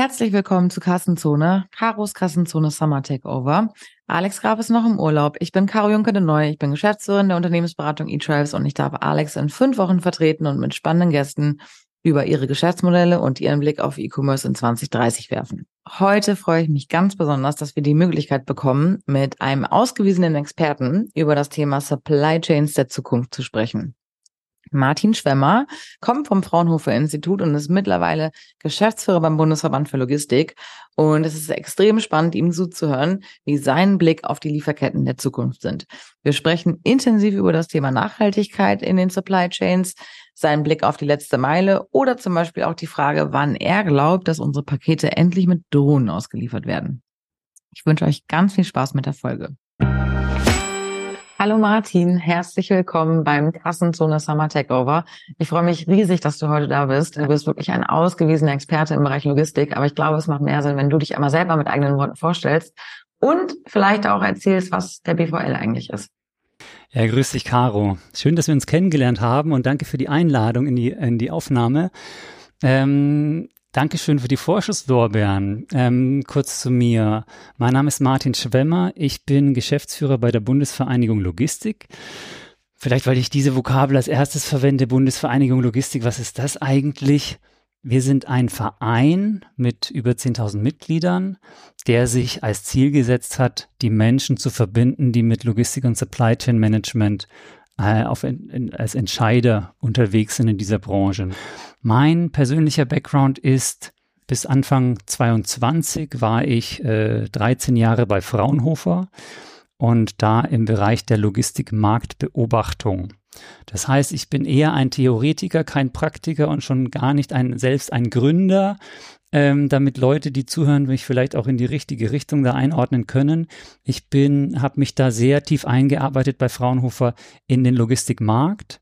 Herzlich willkommen zu Kassenzone, Karos Kassenzone Summer Takeover. Alex Graf ist noch im Urlaub. Ich bin Caro Juncker de Neu. Ich bin Geschäftsführerin der Unternehmensberatung eTrives und ich darf Alex in fünf Wochen vertreten und mit spannenden Gästen über ihre Geschäftsmodelle und ihren Blick auf E-Commerce in 2030 werfen. Heute freue ich mich ganz besonders, dass wir die Möglichkeit bekommen, mit einem ausgewiesenen Experten über das Thema Supply Chains der Zukunft zu sprechen. Martin Schwemmer kommt vom Fraunhofer Institut und ist mittlerweile Geschäftsführer beim Bundesverband für Logistik. Und es ist extrem spannend, ihm zuzuhören, wie sein Blick auf die Lieferketten der Zukunft sind. Wir sprechen intensiv über das Thema Nachhaltigkeit in den Supply Chains, seinen Blick auf die letzte Meile oder zum Beispiel auch die Frage, wann er glaubt, dass unsere Pakete endlich mit Drohnen ausgeliefert werden. Ich wünsche euch ganz viel Spaß mit der Folge. Hallo Martin, herzlich willkommen beim Kassenzone Summer Takeover. Ich freue mich riesig, dass du heute da bist. Du bist wirklich ein ausgewiesener Experte im Bereich Logistik, aber ich glaube, es macht mehr Sinn, wenn du dich einmal selber mit eigenen Worten vorstellst und vielleicht auch erzählst, was der BVL eigentlich ist. Ja, grüß dich, Caro. Schön, dass wir uns kennengelernt haben und danke für die Einladung in die, in die Aufnahme. Ähm, Dankeschön für die Vorschusslorbeeren. Ähm, kurz zu mir. Mein Name ist Martin Schwemmer. Ich bin Geschäftsführer bei der Bundesvereinigung Logistik. Vielleicht, weil ich diese Vokabel als erstes verwende, Bundesvereinigung Logistik. Was ist das eigentlich? Wir sind ein Verein mit über 10.000 Mitgliedern, der sich als Ziel gesetzt hat, die Menschen zu verbinden, die mit Logistik und Supply Chain Management äh, auf, in, als Entscheider unterwegs sind in dieser Branche. Mein persönlicher Background ist, bis Anfang 22 war ich äh, 13 Jahre bei Fraunhofer und da im Bereich der Logistik-Marktbeobachtung. Das heißt, ich bin eher ein Theoretiker, kein Praktiker und schon gar nicht ein, selbst ein Gründer, ähm, damit Leute, die zuhören, mich vielleicht auch in die richtige Richtung da einordnen können. Ich bin, habe mich da sehr tief eingearbeitet bei Fraunhofer in den Logistikmarkt.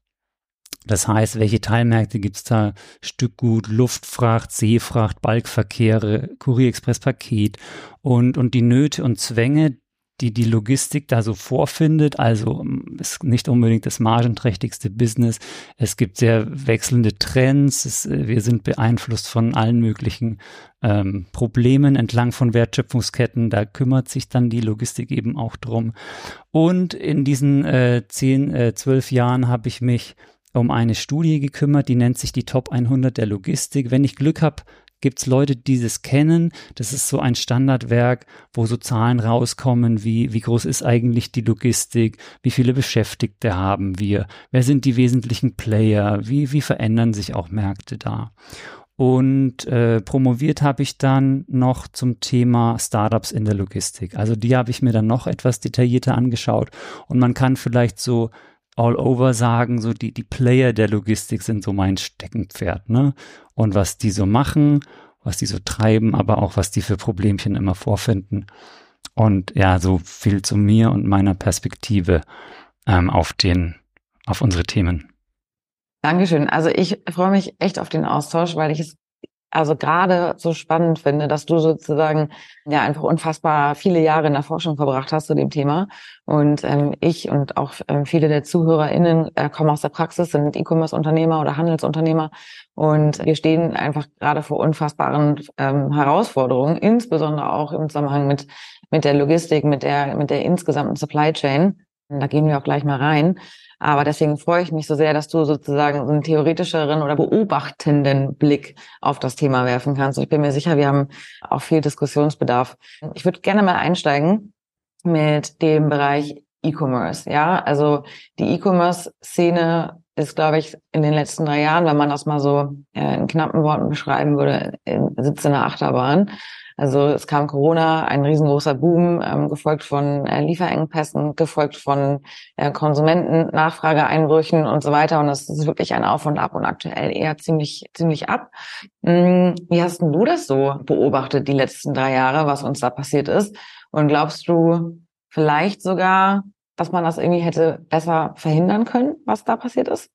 Das heißt, welche Teilmärkte gibt's da? Stückgut, Luftfracht, Seefracht, Balkverkehre, Kurierexpress, Paket und, und die Nöte und Zwänge, die die Logistik da so vorfindet. Also ähm, ist nicht unbedingt das margenträchtigste Business. Es gibt sehr wechselnde Trends. Es, äh, wir sind beeinflusst von allen möglichen ähm, Problemen entlang von Wertschöpfungsketten. Da kümmert sich dann die Logistik eben auch drum. Und in diesen äh, zehn, äh, zwölf Jahren habe ich mich um eine Studie gekümmert, die nennt sich die Top 100 der Logistik. Wenn ich Glück habe, gibt es Leute, die das kennen. Das ist so ein Standardwerk, wo so Zahlen rauskommen, wie, wie groß ist eigentlich die Logistik, wie viele Beschäftigte haben wir, wer sind die wesentlichen Player, wie, wie verändern sich auch Märkte da. Und äh, promoviert habe ich dann noch zum Thema Startups in der Logistik. Also die habe ich mir dann noch etwas detaillierter angeschaut. Und man kann vielleicht so all over sagen, so die, die Player der Logistik sind so mein Steckenpferd, ne? Und was die so machen, was die so treiben, aber auch was die für Problemchen immer vorfinden. Und ja, so viel zu mir und meiner Perspektive ähm, auf den, auf unsere Themen. Dankeschön. Also ich freue mich echt auf den Austausch, weil ich es also gerade so spannend finde, dass du sozusagen ja einfach unfassbar viele Jahre in der Forschung verbracht hast zu dem Thema. Und ähm, ich und auch ähm, viele der ZuhörerInnen äh, kommen aus der Praxis, sind E-Commerce-Unternehmer oder Handelsunternehmer. Und wir stehen einfach gerade vor unfassbaren ähm, Herausforderungen, insbesondere auch im Zusammenhang mit, mit der Logistik, mit der, mit der insgesamten Supply Chain. Da gehen wir auch gleich mal rein. Aber deswegen freue ich mich so sehr, dass du sozusagen einen theoretischeren oder beobachtenden Blick auf das Thema werfen kannst. Ich bin mir sicher, wir haben auch viel Diskussionsbedarf. Ich würde gerne mal einsteigen mit dem Bereich E-Commerce. Ja, also die E-Commerce-Szene ist, glaube ich, in den letzten drei Jahren, wenn man das mal so äh, in knappen Worten beschreiben würde, sitzt in der Achterbahn. Also es kam Corona, ein riesengroßer Boom, ähm, gefolgt von äh, Lieferengpässen, gefolgt von äh, Konsumenten, Nachfrageeinbrüchen und so weiter. Und das ist wirklich ein Auf und Ab und aktuell eher ziemlich, ziemlich ab. Hm, wie hast denn du das so beobachtet, die letzten drei Jahre, was uns da passiert ist? Und glaubst du vielleicht sogar, dass man das irgendwie hätte besser verhindern können, was da passiert ist?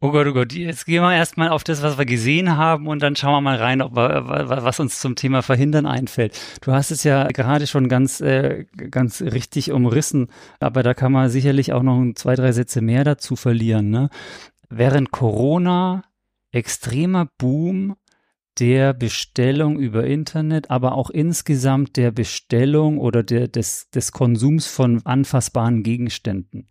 Oh Gott, oh Gott, jetzt gehen wir erstmal auf das, was wir gesehen haben und dann schauen wir mal rein, ob was uns zum Thema Verhindern einfällt. Du hast es ja gerade schon ganz, äh, ganz richtig umrissen, aber da kann man sicherlich auch noch zwei, drei Sätze mehr dazu verlieren. Ne? Während Corona extremer Boom der Bestellung über Internet, aber auch insgesamt der Bestellung oder der, des, des Konsums von anfassbaren Gegenständen.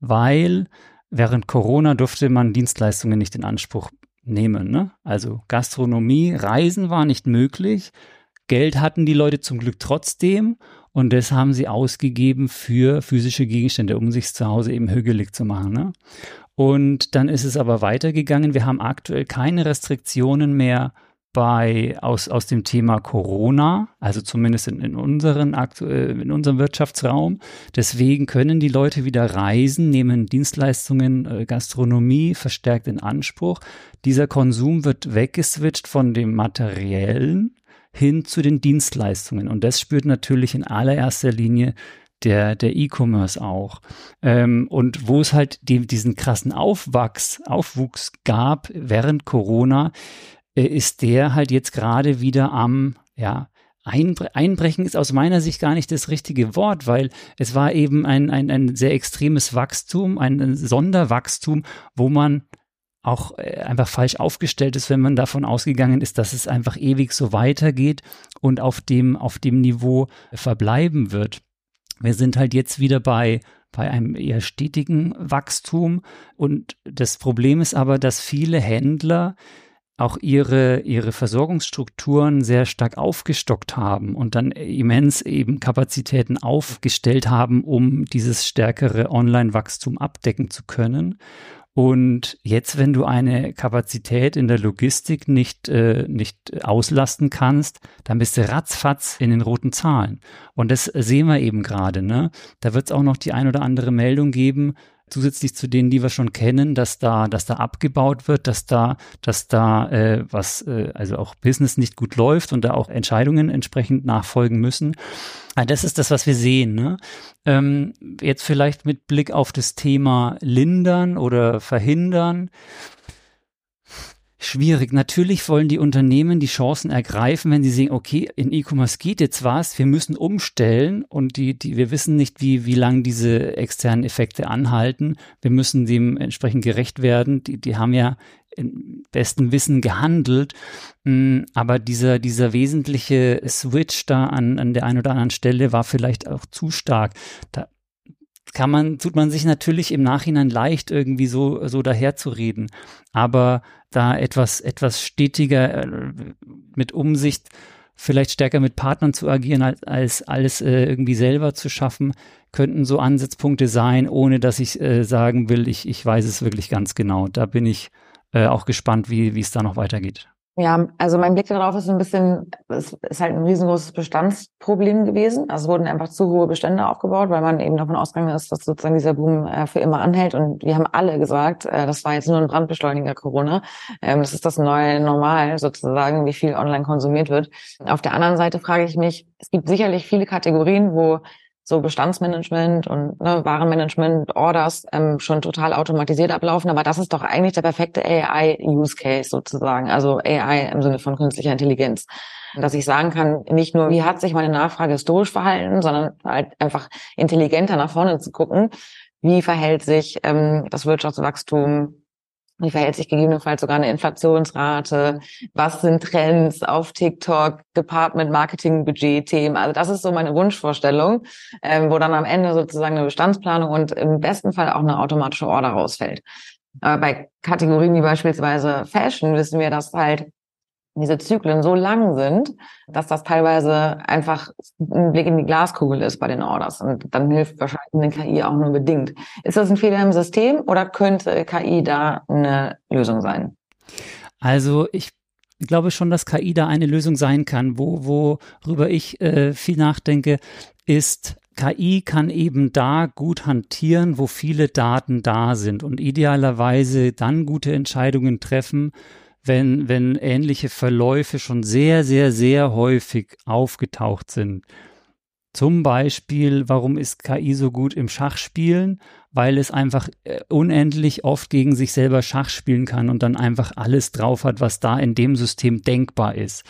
Weil während Corona durfte man Dienstleistungen nicht in Anspruch nehmen. Ne? Also Gastronomie, Reisen war nicht möglich. Geld hatten die Leute zum Glück trotzdem und das haben sie ausgegeben für physische Gegenstände, um sich zu Hause eben hügelig zu machen. Ne? Und dann ist es aber weitergegangen. Wir haben aktuell keine Restriktionen mehr bei, aus, aus dem Thema Corona, also zumindest in, in, unseren, in unserem Wirtschaftsraum. Deswegen können die Leute wieder reisen, nehmen Dienstleistungen, äh, Gastronomie verstärkt in Anspruch. Dieser Konsum wird weggeswitcht von dem Materiellen hin zu den Dienstleistungen. Und das spürt natürlich in allererster Linie der, der E-Commerce auch. Ähm, und wo es halt die, diesen krassen Aufwachs, Aufwuchs gab während Corona, ist der halt jetzt gerade wieder am, ja, Einbre Einbrechen ist aus meiner Sicht gar nicht das richtige Wort, weil es war eben ein, ein, ein sehr extremes Wachstum, ein Sonderwachstum, wo man auch äh, einfach falsch aufgestellt ist, wenn man davon ausgegangen ist, dass es einfach ewig so weitergeht und auf dem, auf dem Niveau verbleiben wird. Wir sind halt jetzt wieder bei bei einem eher stetigen Wachstum. Und das Problem ist aber, dass viele Händler auch ihre, ihre Versorgungsstrukturen sehr stark aufgestockt haben und dann immens eben Kapazitäten aufgestellt haben, um dieses stärkere Online-Wachstum abdecken zu können. Und jetzt, wenn du eine Kapazität in der Logistik nicht, äh, nicht auslasten kannst, dann bist du ratzfatz in den roten Zahlen. Und das sehen wir eben gerade. Ne? Da wird es auch noch die ein oder andere Meldung geben, zusätzlich zu denen, die wir schon kennen, dass da, dass da abgebaut wird, dass da, dass da äh, was, äh, also auch Business nicht gut läuft und da auch Entscheidungen entsprechend nachfolgen müssen. Also das ist das, was wir sehen. Ne? Ähm, jetzt vielleicht mit Blick auf das Thema lindern oder verhindern schwierig. Natürlich wollen die Unternehmen die Chancen ergreifen, wenn sie sehen, okay, in E-Commerce geht jetzt was, wir müssen umstellen und die, die, wir wissen nicht, wie, wie lang diese externen Effekte anhalten. Wir müssen dem entsprechend gerecht werden. Die, die haben ja im besten Wissen gehandelt. Mm, aber dieser, dieser wesentliche Switch da an, an der einen oder anderen Stelle war vielleicht auch zu stark. Da, kann man, tut man sich natürlich im Nachhinein leicht irgendwie so, so daherzureden. Aber da etwas, etwas stetiger äh, mit Umsicht, vielleicht stärker mit Partnern zu agieren, als, als alles äh, irgendwie selber zu schaffen, könnten so Ansatzpunkte sein, ohne dass ich äh, sagen will, ich, ich weiß es wirklich ganz genau. Da bin ich äh, auch gespannt, wie, wie es da noch weitergeht. Ja, also mein Blick darauf ist ein bisschen, es ist halt ein riesengroßes Bestandsproblem gewesen. Also es wurden einfach zu hohe Bestände aufgebaut, weil man eben davon ausgegangen ist, dass sozusagen dieser Boom äh, für immer anhält. Und wir haben alle gesagt, äh, das war jetzt nur ein Brandbeschleuniger Corona. Ähm, das ist das neue Normal sozusagen, wie viel online konsumiert wird. Auf der anderen Seite frage ich mich, es gibt sicherlich viele Kategorien, wo so Bestandsmanagement und ne, Warenmanagement, Orders ähm, schon total automatisiert ablaufen. Aber das ist doch eigentlich der perfekte AI-Use-Case sozusagen. Also AI im Sinne von künstlicher Intelligenz. Dass ich sagen kann, nicht nur, wie hat sich meine Nachfrage historisch verhalten, sondern halt einfach intelligenter nach vorne zu gucken. Wie verhält sich ähm, das Wirtschaftswachstum wie verhält sich gegebenenfalls sogar eine Inflationsrate? Was sind Trends auf TikTok, Department Marketing, Budget-Themen? Also das ist so meine Wunschvorstellung, ähm, wo dann am Ende sozusagen eine Bestandsplanung und im besten Fall auch eine automatische Order rausfällt. Aber bei Kategorien wie beispielsweise Fashion wissen wir, dass halt diese Zyklen so lang sind, dass das teilweise einfach ein Blick in die Glaskugel ist bei den Orders. Und dann hilft wahrscheinlich eine KI auch nur bedingt. Ist das ein Fehler im System oder könnte KI da eine Lösung sein? Also ich glaube schon, dass KI da eine Lösung sein kann. Wo, worüber ich äh, viel nachdenke, ist, KI kann eben da gut hantieren, wo viele Daten da sind und idealerweise dann gute Entscheidungen treffen, wenn, wenn ähnliche Verläufe schon sehr, sehr, sehr häufig aufgetaucht sind. Zum Beispiel, warum ist KI so gut im Schachspielen? Weil es einfach äh, unendlich oft gegen sich selber Schach spielen kann und dann einfach alles drauf hat, was da in dem System denkbar ist.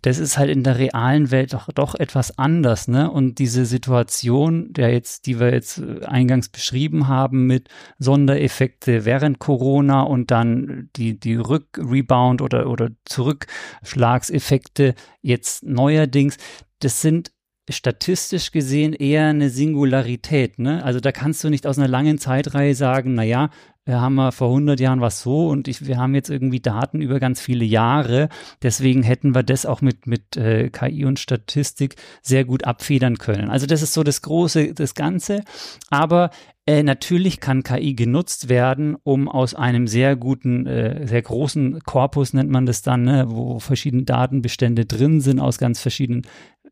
Das ist halt in der realen Welt doch, doch etwas anders, ne? Und diese Situation, der jetzt, die wir jetzt äh, eingangs beschrieben haben mit Sondereffekte während Corona und dann die, die Rückrebound oder, oder Zurückschlagseffekte jetzt neuerdings, das sind statistisch gesehen eher eine Singularität. Ne? Also da kannst du nicht aus einer langen Zeitreihe sagen, na ja, wir haben wir vor 100 Jahren was so und ich, wir haben jetzt irgendwie Daten über ganz viele Jahre. Deswegen hätten wir das auch mit, mit äh, KI und Statistik sehr gut abfedern können. Also das ist so das Große, das Ganze. Aber äh, natürlich kann KI genutzt werden, um aus einem sehr guten, äh, sehr großen Korpus nennt man das dann, ne, wo verschiedene Datenbestände drin sind aus ganz verschiedenen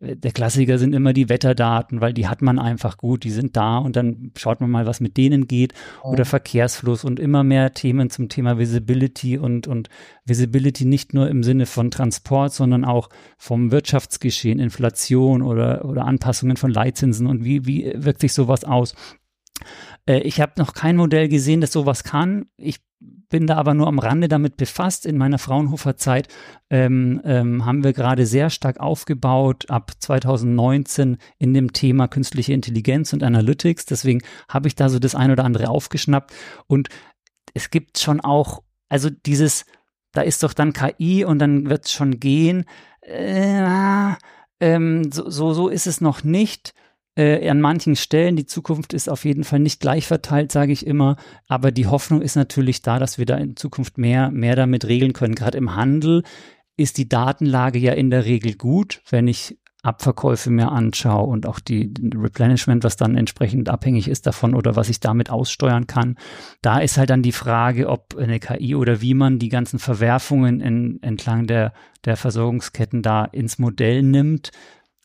der Klassiker sind immer die Wetterdaten, weil die hat man einfach gut, die sind da und dann schaut man mal, was mit denen geht oh. oder Verkehrsfluss und immer mehr Themen zum Thema Visibility und, und Visibility nicht nur im Sinne von Transport, sondern auch vom Wirtschaftsgeschehen, Inflation oder, oder Anpassungen von Leitzinsen und wie, wie wirkt sich sowas aus. Äh, ich habe noch kein Modell gesehen, das sowas kann. Ich bin da aber nur am Rande damit befasst. In meiner Fraunhofer-Zeit ähm, ähm, haben wir gerade sehr stark aufgebaut ab 2019 in dem Thema künstliche Intelligenz und Analytics. Deswegen habe ich da so das ein oder andere aufgeschnappt. Und es gibt schon auch, also dieses, da ist doch dann KI und dann wird es schon gehen. Äh, ähm, so, so, so ist es noch nicht äh, an manchen Stellen. Die Zukunft ist auf jeden Fall nicht gleich verteilt, sage ich immer. Aber die Hoffnung ist natürlich da, dass wir da in Zukunft mehr, mehr damit regeln können. Gerade im Handel ist die Datenlage ja in der Regel gut, wenn ich Abverkäufe mir anschaue und auch die Replenishment, was dann entsprechend abhängig ist davon oder was ich damit aussteuern kann. Da ist halt dann die Frage, ob eine KI oder wie man die ganzen Verwerfungen in, entlang der, der Versorgungsketten da ins Modell nimmt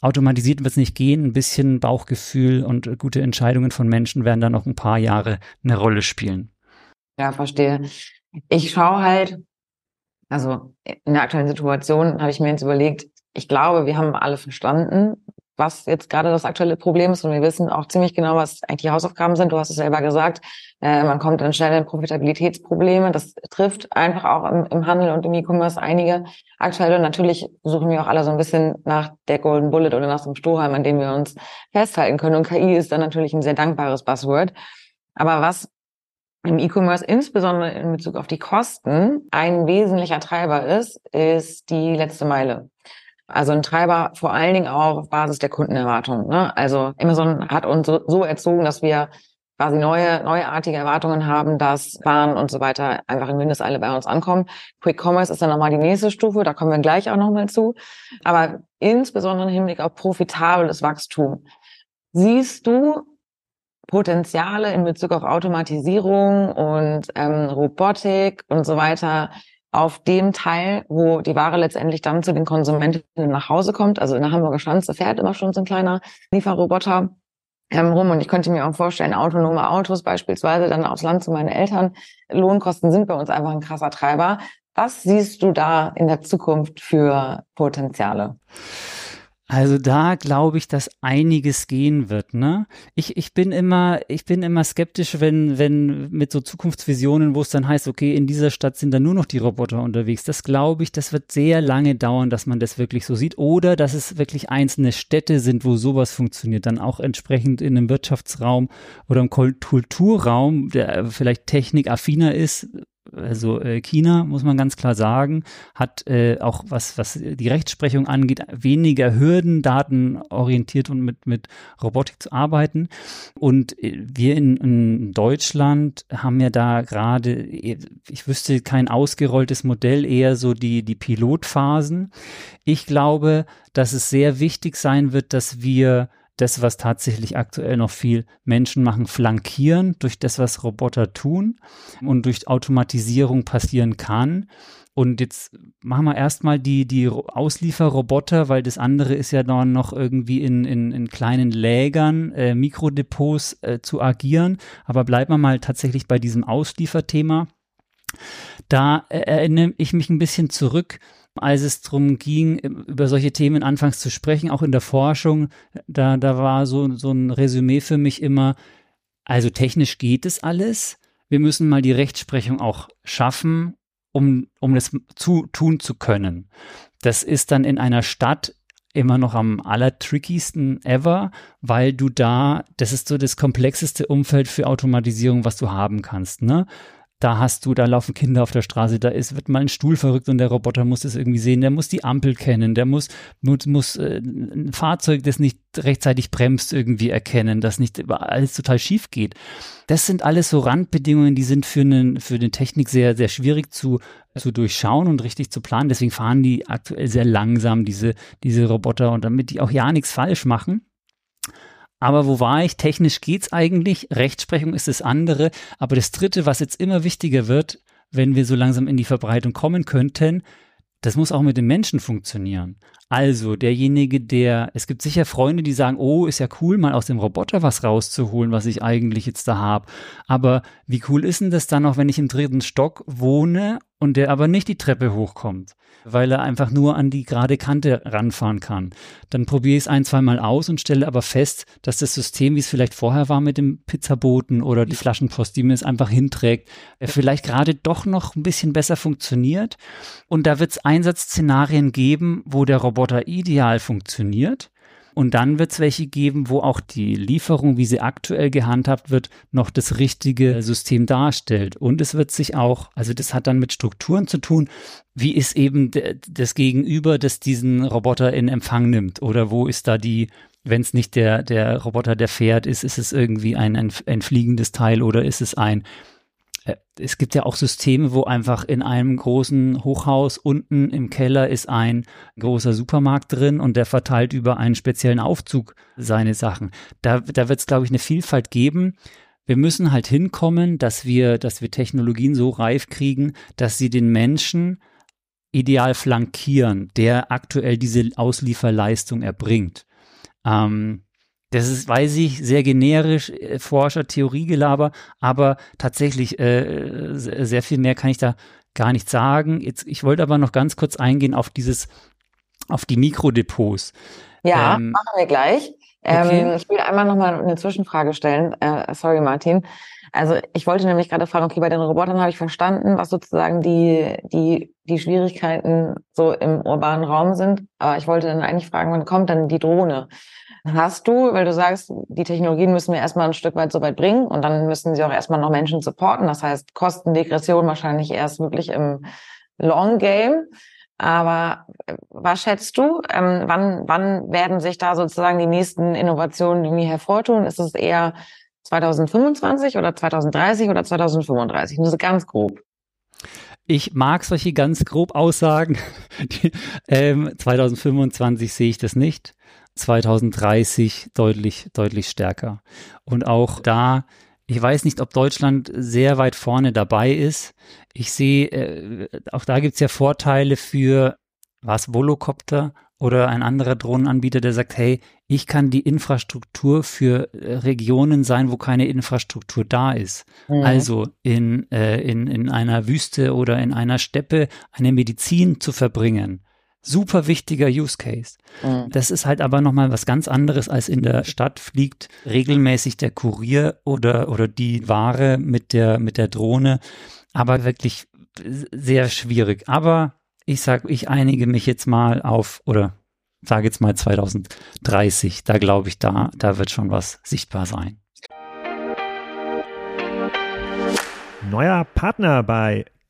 automatisiert wird es nicht gehen. Ein bisschen Bauchgefühl und gute Entscheidungen von Menschen werden da noch ein paar Jahre eine Rolle spielen. Ja, verstehe. Ich schaue halt, also in der aktuellen Situation habe ich mir jetzt überlegt, ich glaube, wir haben alle verstanden, was jetzt gerade das aktuelle Problem ist und wir wissen auch ziemlich genau, was eigentlich die Hausaufgaben sind. Du hast es selber gesagt, äh, man kommt dann schnell in Profitabilitätsprobleme. Das trifft einfach auch im, im Handel und im E-Commerce einige aktuelle. Natürlich suchen wir auch alle so ein bisschen nach der Golden Bullet oder nach so einem Strohhalm, an dem wir uns festhalten können. Und KI ist dann natürlich ein sehr dankbares Buzzword. Aber was im E-Commerce insbesondere in Bezug auf die Kosten ein wesentlicher Treiber ist, ist die letzte Meile. Also ein Treiber vor allen Dingen auch auf Basis der Kundenerwartungen. Ne? Also Amazon hat uns so, erzogen, dass wir quasi neue, neuartige Erwartungen haben, dass Waren und so weiter einfach in Windeseile bei uns ankommen. Quick Commerce ist dann nochmal die nächste Stufe, da kommen wir gleich auch nochmal zu. Aber insbesondere im Hinblick auf profitables Wachstum. Siehst du Potenziale in Bezug auf Automatisierung und ähm, Robotik und so weiter auf dem Teil, wo die Ware letztendlich dann zu den Konsumentinnen nach Hause kommt. Also in der Hamburger Schanze fährt immer schon so ein kleiner Lieferroboter ähm, rum. Und ich könnte mir auch vorstellen, autonome Autos beispielsweise dann aufs Land zu meinen Eltern. Lohnkosten sind bei uns einfach ein krasser Treiber. Was siehst du da in der Zukunft für Potenziale? Also da glaube ich, dass einiges gehen wird, ne? Ich, ich bin immer, ich bin immer skeptisch, wenn, wenn mit so Zukunftsvisionen, wo es dann heißt, okay, in dieser Stadt sind dann nur noch die Roboter unterwegs. Das glaube ich, das wird sehr lange dauern, dass man das wirklich so sieht. Oder dass es wirklich einzelne Städte sind, wo sowas funktioniert, dann auch entsprechend in einem Wirtschaftsraum oder im Kulturraum, der vielleicht technikaffiner ist, also äh, China, muss man ganz klar sagen, hat äh, auch was, was die Rechtsprechung angeht, weniger Hürden, datenorientiert und mit, mit Robotik zu arbeiten. Und äh, wir in, in Deutschland haben ja da gerade, ich wüsste kein ausgerolltes Modell, eher so die, die Pilotphasen. Ich glaube, dass es sehr wichtig sein wird, dass wir das, was tatsächlich aktuell noch viel Menschen machen, flankieren durch das, was Roboter tun und durch Automatisierung passieren kann. Und jetzt machen wir erstmal die, die Auslieferroboter, weil das andere ist ja dann noch irgendwie in, in, in kleinen Lägern, äh, Mikrodepots äh, zu agieren. Aber bleiben wir mal tatsächlich bei diesem Auslieferthema. Da erinnere ich mich ein bisschen zurück, als es darum ging, über solche Themen anfangs zu sprechen, auch in der Forschung. Da, da war so, so ein Resümee für mich immer, also technisch geht es alles. Wir müssen mal die Rechtsprechung auch schaffen, um, um das zu, tun zu können. Das ist dann in einer Stadt immer noch am allertrickiesten ever, weil du da, das ist so das komplexeste Umfeld für Automatisierung, was du haben kannst. Ne? Da hast du, da laufen Kinder auf der Straße, da ist, wird mal ein Stuhl verrückt und der Roboter muss es irgendwie sehen, der muss die Ampel kennen, der muss, muss, muss äh, ein Fahrzeug, das nicht rechtzeitig bremst, irgendwie erkennen, das nicht alles total schief geht. Das sind alles so Randbedingungen, die sind für, einen, für eine Technik sehr, sehr schwierig zu, zu durchschauen und richtig zu planen. Deswegen fahren die aktuell sehr langsam, diese, diese Roboter, und damit die auch ja nichts falsch machen. Aber wo war ich? Technisch geht's eigentlich. Rechtsprechung ist das andere. Aber das dritte, was jetzt immer wichtiger wird, wenn wir so langsam in die Verbreitung kommen könnten, das muss auch mit den Menschen funktionieren. Also derjenige, der, es gibt sicher Freunde, die sagen, oh, ist ja cool, mal aus dem Roboter was rauszuholen, was ich eigentlich jetzt da habe. Aber wie cool ist denn das dann noch, wenn ich im dritten Stock wohne und der aber nicht die Treppe hochkommt? weil er einfach nur an die gerade Kante ranfahren kann. Dann probiere ich es ein, zwei Mal aus und stelle aber fest, dass das System, wie es vielleicht vorher war mit dem Pizzaboten oder die Flaschenpost, die mir es einfach hinträgt, vielleicht gerade doch noch ein bisschen besser funktioniert. Und da wird es Einsatzszenarien geben, wo der Roboter ideal funktioniert und dann wird es welche geben, wo auch die Lieferung, wie sie aktuell gehandhabt wird, noch das richtige System darstellt. Und es wird sich auch, also das hat dann mit Strukturen zu tun, wie ist eben das Gegenüber, das diesen Roboter in Empfang nimmt? Oder wo ist da die, wenn es nicht der, der Roboter, der fährt, ist, ist es irgendwie ein, ein, ein fliegendes Teil oder ist es ein es gibt ja auch Systeme, wo einfach in einem großen Hochhaus unten im Keller ist ein großer Supermarkt drin und der verteilt über einen speziellen Aufzug seine Sachen. Da, da wird es, glaube ich, eine Vielfalt geben. Wir müssen halt hinkommen, dass wir, dass wir Technologien so reif kriegen, dass sie den Menschen ideal flankieren, der aktuell diese Auslieferleistung erbringt. Ähm, das ist, weiß ich, sehr generisch, äh, Forscher, Theoriegelaber, aber tatsächlich äh, sehr viel mehr kann ich da gar nicht sagen. Jetzt, ich wollte aber noch ganz kurz eingehen auf dieses, auf die Mikrodepots. Ja, ähm, machen wir gleich. Okay. Ähm, ich will einmal noch mal eine Zwischenfrage stellen. Äh, sorry, Martin. Also ich wollte nämlich gerade fragen, okay, bei den Robotern habe ich verstanden, was sozusagen die, die, die Schwierigkeiten so im urbanen Raum sind. Aber ich wollte dann eigentlich fragen, wann kommt dann die Drohne? Hast du, weil du sagst, die Technologien müssen wir erstmal ein Stück weit so weit bringen und dann müssen sie auch erstmal noch Menschen supporten. Das heißt, Kostendegression wahrscheinlich erst wirklich im Long Game. Aber äh, was schätzt du? Ähm, wann, wann werden sich da sozusagen die nächsten Innovationen irgendwie hervortun? Ist es eher 2025 oder 2030 oder 2035? Nur so ganz grob. Ich mag solche ganz grob Aussagen. Die, ähm, 2025 sehe ich das nicht. 2030 deutlich, deutlich stärker. Und auch da, ich weiß nicht, ob Deutschland sehr weit vorne dabei ist. Ich sehe, äh, auch da gibt's ja Vorteile für was, Volocopter oder ein anderer Drohnenanbieter, der sagt, hey, ich kann die Infrastruktur für äh, Regionen sein, wo keine Infrastruktur da ist. Mhm. Also in, äh, in, in einer Wüste oder in einer Steppe eine Medizin zu verbringen super wichtiger Use Case. Mhm. Das ist halt aber nochmal was ganz anderes als in der Stadt fliegt regelmäßig der Kurier oder, oder die Ware mit der, mit der Drohne. Aber wirklich sehr schwierig. Aber ich sag, ich einige mich jetzt mal auf, oder sage jetzt mal 2030. Da glaube ich, da, da wird schon was sichtbar sein. Neuer Partner bei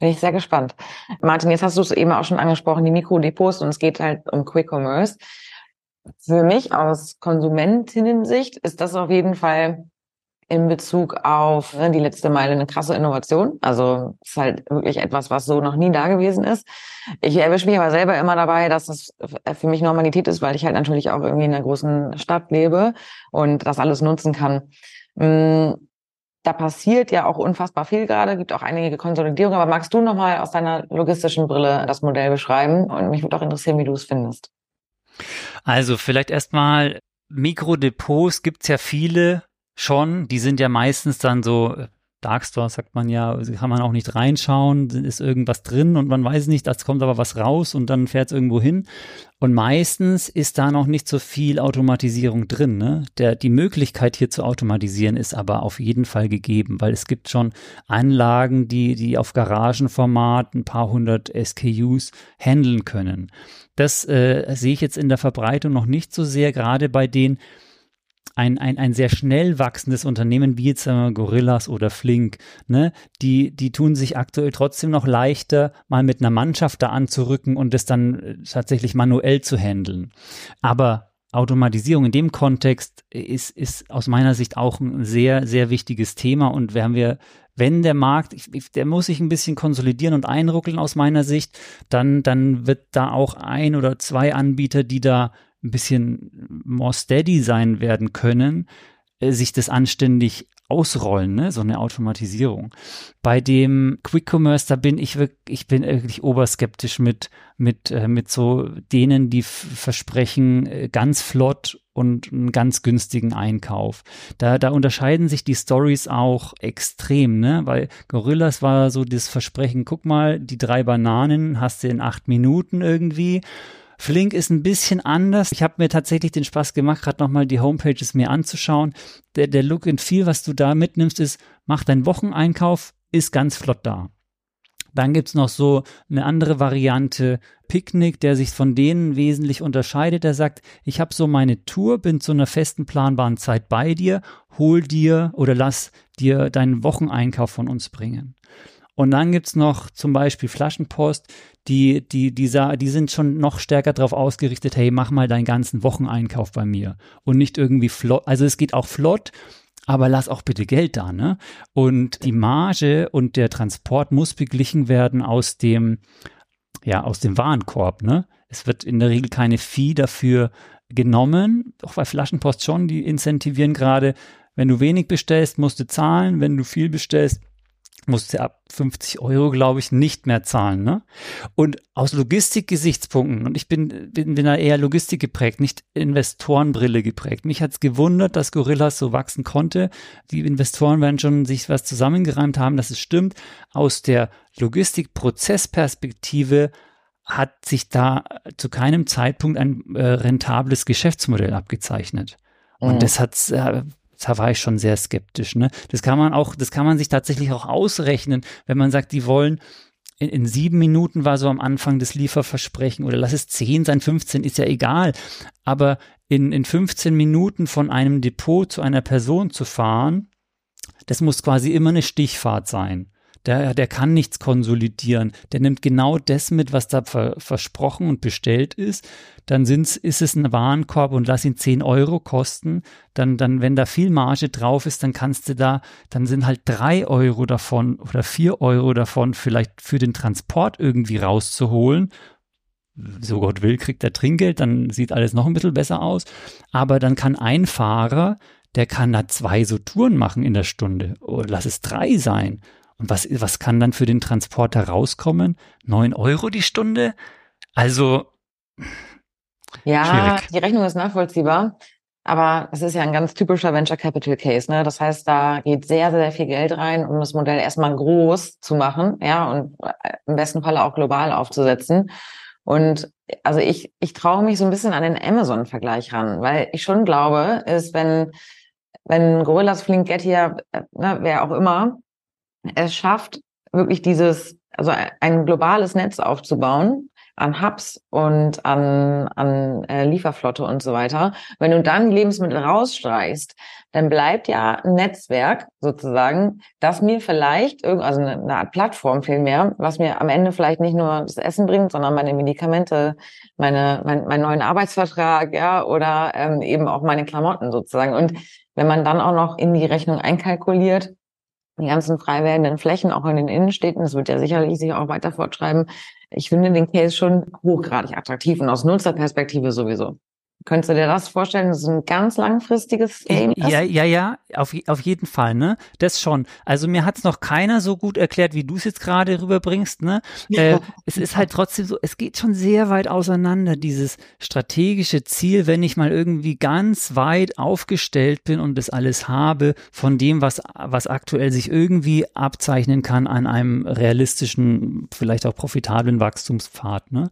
Bin ich sehr gespannt. Martin, jetzt hast du es eben auch schon angesprochen, die Mikrodepots und es geht halt um Quick Commerce. Für mich aus Konsumentinnen-Sicht ist das auf jeden Fall in Bezug auf ne, die letzte Meile eine krasse Innovation. Also ist halt wirklich etwas, was so noch nie da gewesen ist. Ich erwische mich aber selber immer dabei, dass das für mich Normalität ist, weil ich halt natürlich auch irgendwie in einer großen Stadt lebe und das alles nutzen kann. Da passiert ja auch unfassbar viel gerade, gibt auch einige Konsolidierungen. Aber magst du nochmal aus deiner logistischen Brille das Modell beschreiben? Und mich würde auch interessieren, wie du es findest. Also vielleicht erstmal Mikrodepots gibt's ja viele schon. Die sind ja meistens dann so Darkstore sagt man ja, kann man auch nicht reinschauen, ist irgendwas drin und man weiß nicht, es kommt aber was raus und dann fährt es irgendwo hin. Und meistens ist da noch nicht so viel Automatisierung drin. Ne? Der, die Möglichkeit hier zu automatisieren ist aber auf jeden Fall gegeben, weil es gibt schon Anlagen, die, die auf Garagenformat ein paar hundert SKUs handeln können. Das äh, sehe ich jetzt in der Verbreitung noch nicht so sehr, gerade bei den ein, ein, ein sehr schnell wachsendes Unternehmen wie jetzt äh, Gorillas oder Flink, ne, die, die tun sich aktuell trotzdem noch leichter, mal mit einer Mannschaft da anzurücken und das dann äh, tatsächlich manuell zu handeln. Aber Automatisierung in dem Kontext ist, ist aus meiner Sicht auch ein sehr, sehr wichtiges Thema und werden wir wenn der Markt, der muss sich ein bisschen konsolidieren und einruckeln aus meiner Sicht, dann, dann wird da auch ein oder zwei Anbieter, die da ein bisschen more steady sein werden können, äh, sich das anständig ausrollen, ne? so eine Automatisierung. Bei dem Quick Commerce, da bin ich wirklich, ich bin wirklich oberskeptisch mit, mit, äh, mit so denen, die versprechen, äh, ganz flott und einen ganz günstigen Einkauf. Da, da unterscheiden sich die Stories auch extrem, ne? Weil Gorillas war so das Versprechen, guck mal, die drei Bananen hast du in acht Minuten irgendwie Flink ist ein bisschen anders. Ich habe mir tatsächlich den Spaß gemacht, gerade nochmal die Homepages mir anzuschauen. Der, der Look and Feel, was du da mitnimmst, ist, mach deinen Wocheneinkauf, ist ganz flott da. Dann gibt's noch so eine andere Variante, Picknick, der sich von denen wesentlich unterscheidet. Der sagt, ich habe so meine Tour, bin zu einer festen planbaren Zeit bei dir, hol dir oder lass dir deinen Wocheneinkauf von uns bringen. Und dann gibt's noch zum Beispiel Flaschenpost, die, die, die, die sind schon noch stärker darauf ausgerichtet, hey, mach mal deinen ganzen Wocheneinkauf bei mir. Und nicht irgendwie flott, also es geht auch flott, aber lass auch bitte Geld da, ne? Und die Marge und der Transport muss beglichen werden aus dem, ja, aus dem Warenkorb, ne? Es wird in der Regel keine Fee dafür genommen, auch bei Flaschenpost schon, die incentivieren gerade, wenn du wenig bestellst, musst du zahlen, wenn du viel bestellst, musst du ab 50 Euro, glaube ich, nicht mehr zahlen. Ne? Und aus Logistikgesichtspunkten, und ich bin, bin, bin da eher Logistik geprägt, nicht Investorenbrille geprägt. Mich hat's gewundert, dass Gorillas so wachsen konnte. Die Investoren werden schon sich was zusammengereimt haben, dass es stimmt. Aus der Logistikprozessperspektive hat sich da zu keinem Zeitpunkt ein äh, rentables Geschäftsmodell abgezeichnet. Und mhm. das hat äh, da war ich schon sehr skeptisch. Ne? Das kann man auch, das kann man sich tatsächlich auch ausrechnen, wenn man sagt, die wollen in, in sieben Minuten war so am Anfang des Lieferversprechen oder lass es zehn sein, 15 ist ja egal. Aber in, in 15 Minuten von einem Depot zu einer Person zu fahren, das muss quasi immer eine Stichfahrt sein der, der kann nichts konsolidieren. Der nimmt genau das mit, was da ver, versprochen und bestellt ist. Dann sind's, ist es ein Warenkorb und lass ihn 10 Euro kosten. Dann, dann, wenn da viel Marge drauf ist, dann kannst du da, dann sind halt drei Euro davon oder vier Euro davon vielleicht für den Transport irgendwie rauszuholen so Gott will, kriegt er Trinkgeld, dann sieht alles noch ein bisschen besser aus. Aber dann kann ein Fahrer, der kann da zwei so Touren machen in der Stunde. Oder lass es drei sein. Und was, was kann dann für den Transporter rauskommen? Neun Euro die Stunde? Also, Ja, Schwierig. die Rechnung ist nachvollziehbar. Aber es ist ja ein ganz typischer Venture Capital Case. Ne? Das heißt, da geht sehr, sehr viel Geld rein, um das Modell erstmal groß zu machen, ja, und äh, im besten Falle auch global aufzusetzen. Und also ich, ich traue mich so ein bisschen an den Amazon-Vergleich ran, weil ich schon glaube, ist, wenn, wenn Gorillas, Flink, Getir, äh, ne, wer auch immer, es schafft, wirklich dieses, also ein globales Netz aufzubauen, an Hubs und an, an äh, Lieferflotte und so weiter. Wenn du dann Lebensmittel rausstreichst, dann bleibt ja ein Netzwerk sozusagen, das mir vielleicht, also eine Art Plattform vielmehr, was mir am Ende vielleicht nicht nur das Essen bringt, sondern meine Medikamente, meine, mein, meinen neuen Arbeitsvertrag, ja, oder ähm, eben auch meine Klamotten sozusagen. Und wenn man dann auch noch in die Rechnung einkalkuliert, die ganzen frei werdenden Flächen, auch in den Innenstädten, das wird ja sicherlich sich auch weiter fortschreiben. Ich finde den Case schon hochgradig attraktiv und aus Nutzerperspektive sowieso. Könntest du dir das vorstellen, dass es ein ganz langfristiges Game ist? Ja, ja, ja, auf, auf jeden Fall, ne? Das schon. Also mir hat's noch keiner so gut erklärt, wie du es jetzt gerade rüberbringst, ne? Äh, es ist halt trotzdem so, es geht schon sehr weit auseinander, dieses strategische Ziel, wenn ich mal irgendwie ganz weit aufgestellt bin und das alles habe, von dem, was, was aktuell sich irgendwie abzeichnen kann an einem realistischen, vielleicht auch profitablen Wachstumspfad, ne?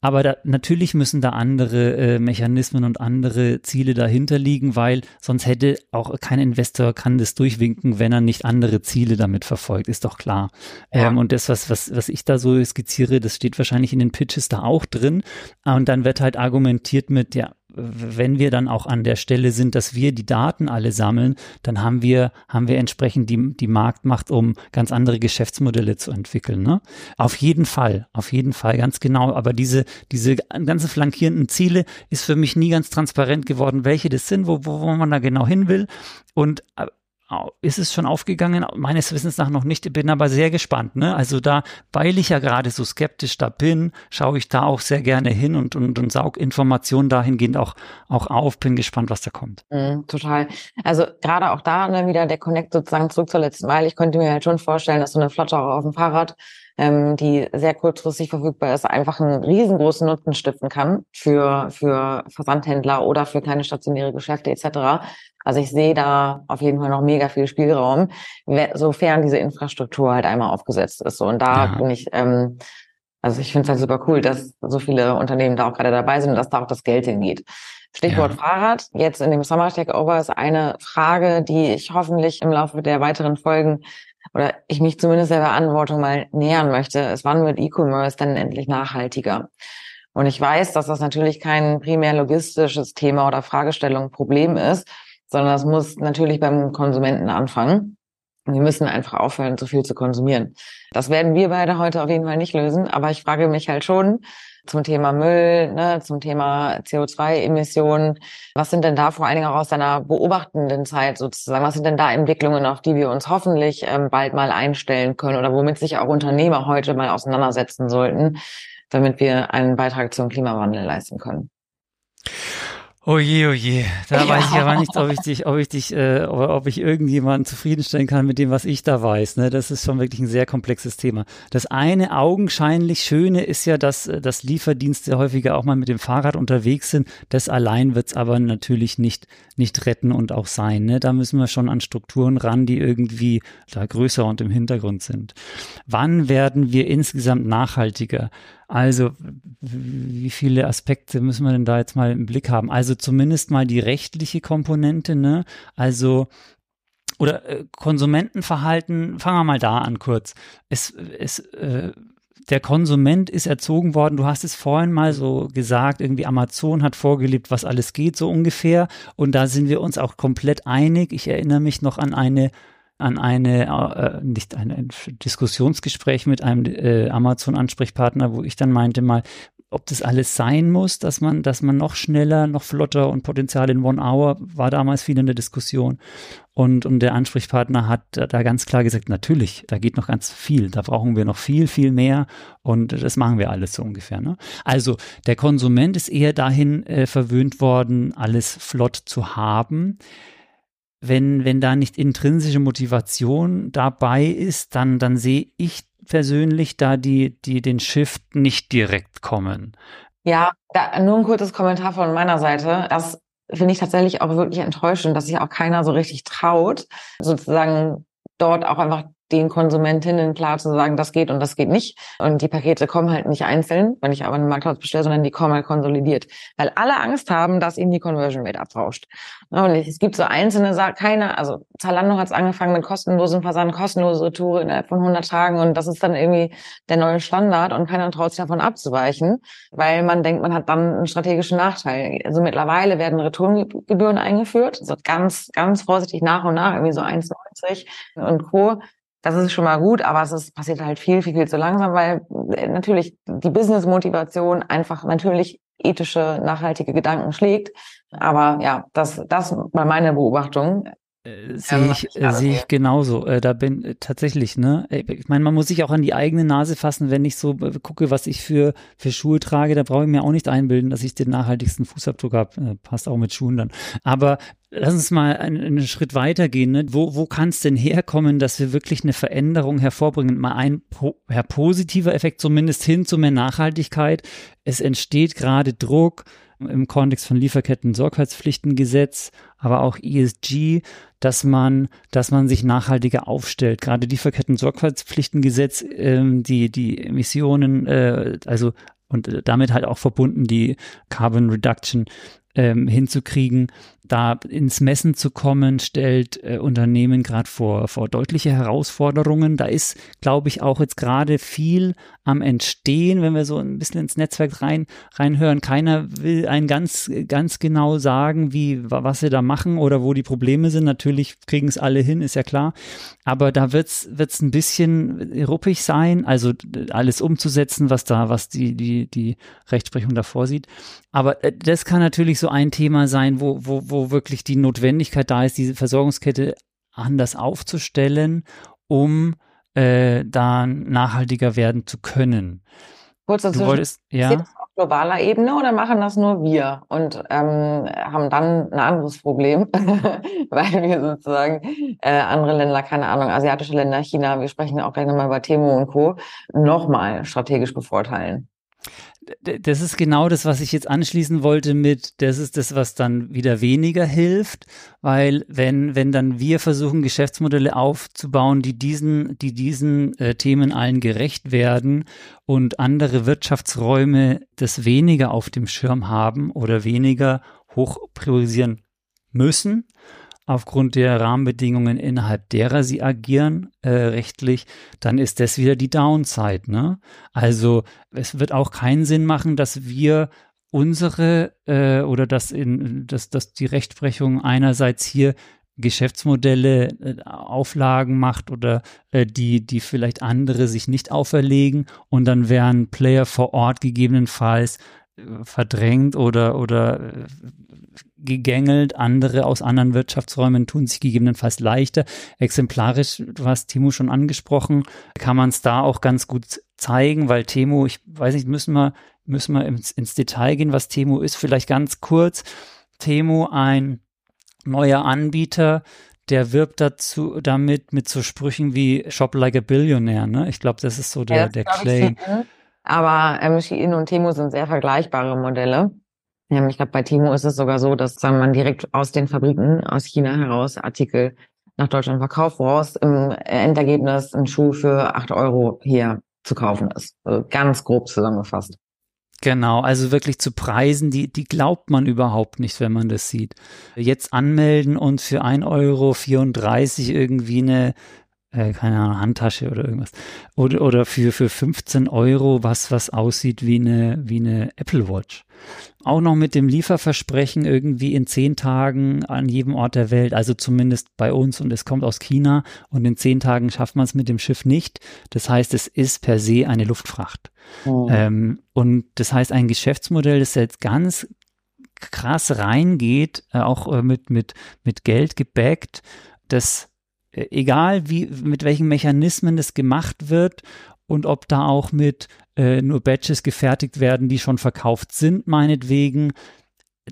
Aber da, natürlich müssen da andere äh, Mechanismen Mechanismen und andere Ziele dahinter liegen, weil sonst hätte auch kein Investor kann das durchwinken, wenn er nicht andere Ziele damit verfolgt, ist doch klar. Ja. Ähm, und das, was, was, was ich da so skizziere, das steht wahrscheinlich in den Pitches da auch drin. Und dann wird halt argumentiert mit, ja, wenn wir dann auch an der Stelle sind, dass wir die Daten alle sammeln, dann haben wir, haben wir entsprechend die, die Marktmacht, um ganz andere Geschäftsmodelle zu entwickeln. Ne? Auf jeden Fall, auf jeden Fall, ganz genau. Aber diese, diese ganzen flankierenden Ziele ist für mich nie ganz transparent geworden, welche das sind, wo, wo, wo man da genau hin will. Und äh, ist es schon aufgegangen? Meines Wissens nach noch nicht, bin aber sehr gespannt. Ne? Also da, weil ich ja gerade so skeptisch da bin, schaue ich da auch sehr gerne hin und, und, und saug Informationen dahingehend auch, auch auf, bin gespannt, was da kommt. Mm, total. Also gerade auch da ne, wieder der Connect sozusagen zurück zur letzten Mal. Ich könnte mir halt schon vorstellen, dass so eine Flotte auch auf dem Fahrrad ähm, die sehr kurzfristig verfügbar ist, einfach einen riesengroßen Nutzen stiften kann für, für Versandhändler oder für kleine stationäre Geschäfte etc. Also ich sehe da auf jeden Fall noch mega viel Spielraum, sofern diese Infrastruktur halt einmal aufgesetzt ist. Und da ja. bin ich, ähm, also ich finde es halt super cool, dass so viele Unternehmen da auch gerade dabei sind und dass da auch das Geld hingeht. Stichwort ja. Fahrrad. Jetzt in dem Summer Takeover ist eine Frage, die ich hoffentlich im Laufe der weiteren Folgen oder ich mich zumindest der Verantwortung mal nähern möchte. Es wann wird E-Commerce dann endlich nachhaltiger? Und ich weiß, dass das natürlich kein primär logistisches Thema oder Fragestellung Problem ist sondern das muss natürlich beim Konsumenten anfangen. Wir müssen einfach aufhören, zu viel zu konsumieren. Das werden wir beide heute auf jeden Fall nicht lösen, aber ich frage mich halt schon zum Thema Müll, ne, zum Thema CO2-Emissionen. Was sind denn da vor allen Dingen auch aus deiner beobachtenden Zeit sozusagen, was sind denn da Entwicklungen, auf die wir uns hoffentlich ähm, bald mal einstellen können oder womit sich auch Unternehmer heute mal auseinandersetzen sollten, damit wir einen Beitrag zum Klimawandel leisten können? Oh je, oh je. Da ja. weiß ich aber nicht, ob ich dich, ob ich dich, äh, ob ich irgendjemanden zufriedenstellen kann mit dem, was ich da weiß. Ne? Das ist schon wirklich ein sehr komplexes Thema. Das eine augenscheinlich Schöne ist ja, dass, äh, dass Lieferdienste häufiger auch mal mit dem Fahrrad unterwegs sind. Das allein wird's aber natürlich nicht, nicht retten und auch sein. Ne? Da müssen wir schon an Strukturen ran, die irgendwie da größer und im Hintergrund sind. Wann werden wir insgesamt nachhaltiger? Also, wie viele Aspekte müssen wir denn da jetzt mal im Blick haben? Also zumindest mal die rechtliche Komponente, ne? Also, oder äh, Konsumentenverhalten, fangen wir mal da an kurz. Es, es, äh, der Konsument ist erzogen worden, du hast es vorhin mal so gesagt, irgendwie Amazon hat vorgelebt, was alles geht, so ungefähr. Und da sind wir uns auch komplett einig. Ich erinnere mich noch an eine an eine, äh, nicht ein, ein Diskussionsgespräch mit einem äh, Amazon-Ansprechpartner, wo ich dann meinte mal, ob das alles sein muss, dass man, dass man noch schneller, noch flotter und Potenzial in One Hour war damals viel in der Diskussion. Und, und der Ansprechpartner hat da ganz klar gesagt, natürlich, da geht noch ganz viel, da brauchen wir noch viel, viel mehr und das machen wir alles so ungefähr. Ne? Also der Konsument ist eher dahin äh, verwöhnt worden, alles flott zu haben wenn, wenn da nicht intrinsische Motivation dabei ist, dann, dann sehe ich persönlich da die, die den Shift nicht direkt kommen. Ja, da, nur ein kurzes Kommentar von meiner Seite. Das finde ich tatsächlich auch wirklich enttäuschend, dass sich auch keiner so richtig traut, sozusagen dort auch einfach den Konsumentinnen klar zu sagen, das geht und das geht nicht. Und die Pakete kommen halt nicht einzeln, wenn ich aber einen Marktplatz bestelle, sondern die kommen halt konsolidiert. Weil alle Angst haben, dass ihnen die Conversion Rate abrauscht. Und es gibt so einzelne keine, also Zalando hat es angefangen mit kostenlosen Versand, kostenlose Retour innerhalb von 100 Tagen und das ist dann irgendwie der neue Standard und keiner traut sich davon abzuweichen, weil man denkt, man hat dann einen strategischen Nachteil. Also mittlerweile werden Retourengebühren eingeführt, also ganz, ganz vorsichtig nach und nach, irgendwie so 1,90 und Co. Das ist schon mal gut, aber es ist, passiert halt viel, viel, viel zu langsam, weil äh, natürlich die Business-Motivation einfach natürlich ethische, nachhaltige Gedanken schlägt. Aber ja, das, das war meine Beobachtung. Äh, sehe ich, äh, sehe ich genauso. Äh, da bin äh, tatsächlich, ne? Ich meine, man muss sich auch an die eigene Nase fassen, wenn ich so äh, gucke, was ich für, für Schuhe trage, da brauche ich mir auch nicht einbilden, dass ich den nachhaltigsten Fußabdruck habe. Äh, passt auch mit Schuhen dann. Aber lass uns mal einen, einen Schritt weitergehen. Ne? Wo, wo kann es denn herkommen, dass wir wirklich eine Veränderung hervorbringen? Mal ein po positiver Effekt, zumindest hin zu mehr Nachhaltigkeit. Es entsteht gerade Druck im Kontext von Lieferketten Sorgfaltspflichtengesetz, aber auch ESG, dass man, dass man sich nachhaltiger aufstellt. Gerade Lieferketten Sorgfaltspflichtengesetz, ähm, die, die Emissionen, äh, also und damit halt auch verbunden die Carbon Reduction ähm, hinzukriegen, da ins Messen zu kommen, stellt äh, Unternehmen gerade vor, vor deutliche Herausforderungen. Da ist, glaube ich, auch jetzt gerade viel am Entstehen, wenn wir so ein bisschen ins Netzwerk rein, reinhören. Keiner will ein ganz, ganz genau sagen, wie, was sie da machen oder wo die Probleme sind. Natürlich kriegen es alle hin, ist ja klar. Aber da wird's, wird's ein bisschen ruppig sein, also alles umzusetzen, was da, was die, die, die Rechtsprechung da vorsieht. Aber äh, das kann natürlich so ein Thema sein, wo, wo, wo wirklich die Notwendigkeit da ist, diese Versorgungskette anders aufzustellen, um äh, da nachhaltiger werden zu können. Kurz dazu, wolltest, ja? auf globaler Ebene oder machen das nur wir und ähm, haben dann ein anderes Problem, weil wir sozusagen äh, andere Länder, keine Ahnung, asiatische Länder, China, wir sprechen auch gleich nochmal über Temo und Co., nochmal strategisch bevorteilen das ist genau das, was ich jetzt anschließen wollte mit, das ist das, was dann wieder weniger hilft, weil wenn, wenn dann wir versuchen, Geschäftsmodelle aufzubauen, die diesen, die diesen äh, Themen allen gerecht werden und andere Wirtschaftsräume das weniger auf dem Schirm haben oder weniger hoch priorisieren müssen, aufgrund der Rahmenbedingungen, innerhalb derer sie agieren, äh, rechtlich, dann ist das wieder die Downside. Ne? Also es wird auch keinen Sinn machen, dass wir unsere äh, oder dass in dass, dass die Rechtsprechung einerseits hier Geschäftsmodelle äh, Auflagen macht oder äh, die die vielleicht andere sich nicht auferlegen und dann wären Player vor Ort gegebenenfalls verdrängt oder oder äh, gegängelt, andere aus anderen Wirtschaftsräumen tun sich gegebenenfalls leichter. Exemplarisch, du hast Timo schon angesprochen, kann man es da auch ganz gut zeigen, weil Temo, ich weiß nicht, müssen wir, müssen wir ins, ins Detail gehen, was Temo ist. Vielleicht ganz kurz. Temo, ein neuer Anbieter, der wirbt dazu damit mit so Sprüchen wie Shop like a Billionaire. Ne? Ich glaube, das ist so der, ja, der Claim. Aber ähm, Shein und Temo sind sehr vergleichbare Modelle. Ja, ich glaube, bei Timo ist es sogar so, dass sagen man direkt aus den Fabriken aus China heraus Artikel nach Deutschland verkauft, woraus im Endergebnis ein Schuh für acht Euro hier zu kaufen ist. Also ganz grob zusammengefasst. Genau, also wirklich zu Preisen, die, die glaubt man überhaupt nicht, wenn man das sieht. Jetzt anmelden und für 1,34 Euro irgendwie eine äh, keine Ahnung, Handtasche oder irgendwas. Oder, oder für, für 15 Euro was, was aussieht wie eine, wie eine Apple Watch. Auch noch mit dem Lieferversprechen irgendwie in zehn Tagen an jedem Ort der Welt, also zumindest bei uns und es kommt aus China und in zehn Tagen schafft man es mit dem Schiff nicht. Das heißt, es ist per se eine Luftfracht. Oh. Ähm, und das heißt, ein Geschäftsmodell, das jetzt ganz krass reingeht, äh, auch äh, mit, mit, mit Geld gebackt, das egal wie, mit welchen Mechanismen das gemacht wird und ob da auch mit äh, nur Batches gefertigt werden, die schon verkauft sind, meinetwegen,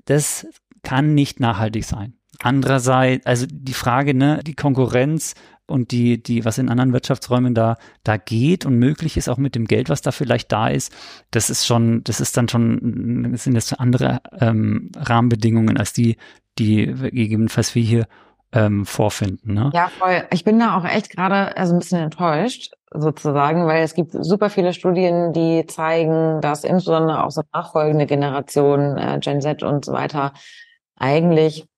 das kann nicht nachhaltig sein. Andererseits, also die Frage, ne, die Konkurrenz und die, die, was in anderen Wirtschaftsräumen da, da geht und möglich ist, auch mit dem Geld, was da vielleicht da ist, das ist schon, das ist dann schon, das sind das andere ähm, Rahmenbedingungen als die, die gegebenenfalls wir hier ähm, vorfinden. Ne? Ja, voll. Ich bin da auch echt gerade also ein bisschen enttäuscht, sozusagen, weil es gibt super viele Studien, die zeigen, dass insbesondere auch so nachfolgende Generationen, äh, Gen Z und so weiter, eigentlich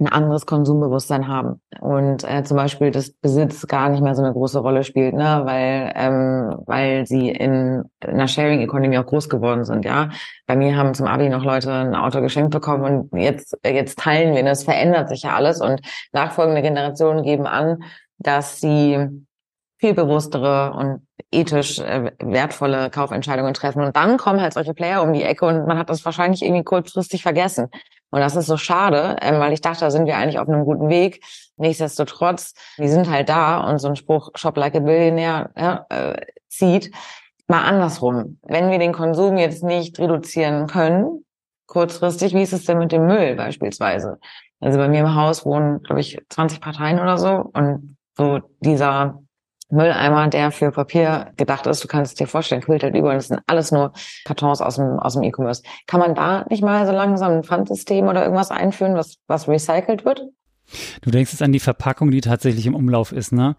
ein anderes Konsumbewusstsein haben und äh, zum Beispiel das Besitz gar nicht mehr so eine große Rolle spielt, ne, weil ähm, weil sie in, in einer Sharing Economy auch groß geworden sind, ja. Bei mir haben zum Abi noch Leute ein Auto geschenkt bekommen und jetzt jetzt teilen wir, das verändert sich ja alles und nachfolgende Generationen geben an, dass sie viel bewusstere und ethisch äh, wertvolle Kaufentscheidungen treffen. Und dann kommen halt solche Player um die Ecke und man hat das wahrscheinlich irgendwie kurzfristig vergessen. Und das ist so schade, ähm, weil ich dachte, da sind wir eigentlich auf einem guten Weg. Nichtsdestotrotz, die sind halt da und so ein Spruch Shop like a Billionaire ja, äh, zieht. Mal andersrum. Wenn wir den Konsum jetzt nicht reduzieren können, kurzfristig, wie ist es denn mit dem Müll beispielsweise? Also bei mir im Haus wohnen, glaube ich, 20 Parteien oder so und so dieser Mülleimer, der für Papier gedacht ist. Du kannst dir vorstellen, quillt halt über und das sind alles nur Kartons aus dem, aus dem E-Commerce. Kann man da nicht mal so langsam ein Pfandsystem oder irgendwas einführen, was, was recycelt wird? Du denkst jetzt an die Verpackung, die tatsächlich im Umlauf ist, ne?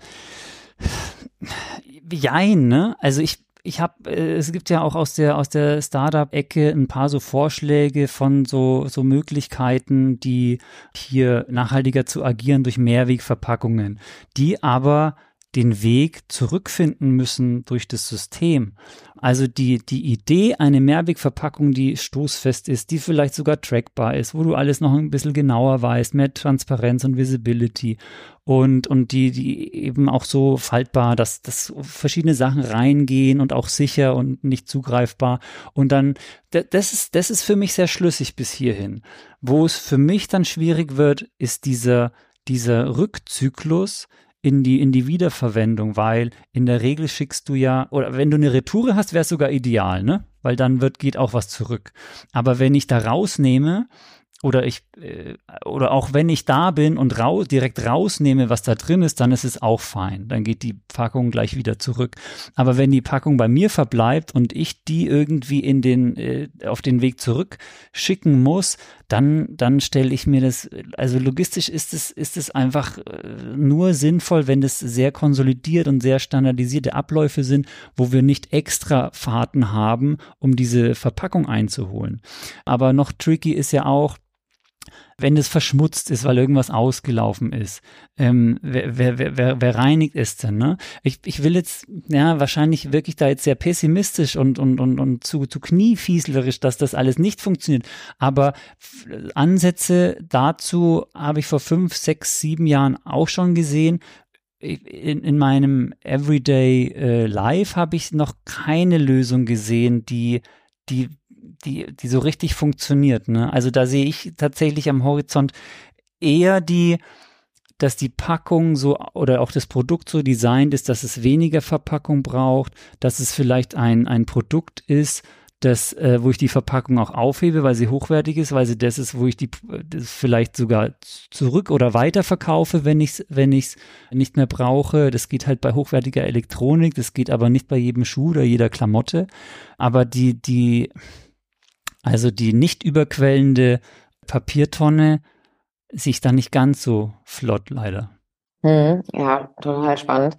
Jein, ne? Also ich, ich habe, äh, es gibt ja auch aus der aus der Startup-Ecke ein paar so Vorschläge von so so Möglichkeiten, die hier nachhaltiger zu agieren durch Mehrwegverpackungen, die aber den Weg zurückfinden müssen durch das System. Also die, die Idee, eine Mehrwegverpackung, die stoßfest ist, die vielleicht sogar trackbar ist, wo du alles noch ein bisschen genauer weißt, mehr Transparenz und Visibility und, und die, die eben auch so faltbar, dass, dass verschiedene Sachen reingehen und auch sicher und nicht zugreifbar. Und dann, das ist, das ist für mich sehr schlüssig bis hierhin. Wo es für mich dann schwierig wird, ist dieser, dieser Rückzyklus, in die, in die Wiederverwendung, weil in der Regel schickst du ja, oder wenn du eine Retoure hast, wäre es sogar ideal, ne? Weil dann wird, geht auch was zurück. Aber wenn ich da rausnehme, oder ich äh, oder auch wenn ich da bin und raus, direkt rausnehme, was da drin ist, dann ist es auch fein. Dann geht die Packung gleich wieder zurück. Aber wenn die Packung bei mir verbleibt und ich die irgendwie in den äh, auf den Weg zurück schicken muss, dann dann stelle ich mir das also logistisch ist es ist es einfach äh, nur sinnvoll, wenn das sehr konsolidiert und sehr standardisierte Abläufe sind, wo wir nicht extra Fahrten haben, um diese Verpackung einzuholen. Aber noch tricky ist ja auch wenn es verschmutzt ist, weil irgendwas ausgelaufen ist, ähm, wer, wer, wer, wer reinigt es denn? Ne? Ich, ich will jetzt, ja, wahrscheinlich wirklich da jetzt sehr pessimistisch und, und, und, und zu, zu kniefieslerisch, dass das alles nicht funktioniert. Aber Ansätze dazu habe ich vor fünf, sechs, sieben Jahren auch schon gesehen in, in meinem Everyday äh, Life habe ich noch keine Lösung gesehen, die, die die, die so richtig funktioniert. Ne? Also da sehe ich tatsächlich am Horizont eher die, dass die Packung so oder auch das Produkt so designt ist, dass es weniger Verpackung braucht, dass es vielleicht ein, ein Produkt ist, das, äh, wo ich die Verpackung auch aufhebe, weil sie hochwertig ist, weil sie das ist, wo ich die vielleicht sogar zurück oder weiter verkaufe, wenn ich es wenn ich's nicht mehr brauche. Das geht halt bei hochwertiger Elektronik, das geht aber nicht bei jedem Schuh oder jeder Klamotte. Aber die, die, also die nicht überquellende Papiertonne sich dann nicht ganz so flott leider. Hm, ja, total spannend.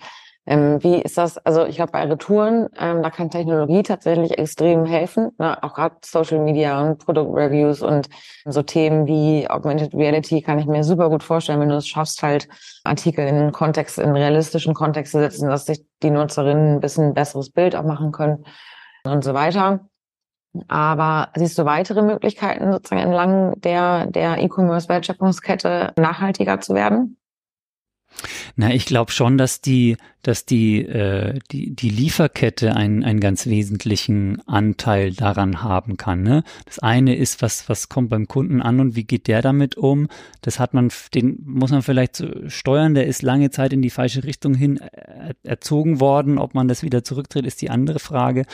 Ähm, wie ist das? Also ich glaube, bei Retouren, ähm, da kann Technologie tatsächlich extrem helfen. Ne? Auch gerade Social Media und Produktreviews und so Themen wie Augmented Reality kann ich mir super gut vorstellen, wenn du es schaffst, halt Artikel in Kontext, in realistischen Kontext zu setzen, dass sich die Nutzerinnen ein bisschen besseres Bild auch machen können und so weiter. Aber siehst du weitere Möglichkeiten, sozusagen entlang der, der E-Commerce-Wertschöpfungskette nachhaltiger zu werden? Na, ich glaube schon, dass die, dass die, äh, die, die Lieferkette einen, einen ganz wesentlichen Anteil daran haben kann. Ne? Das eine ist, was, was kommt beim Kunden an und wie geht der damit um? Das hat man, den muss man vielleicht steuern, der ist lange Zeit in die falsche Richtung hin erzogen worden. Ob man das wieder zurückdreht, ist die andere Frage.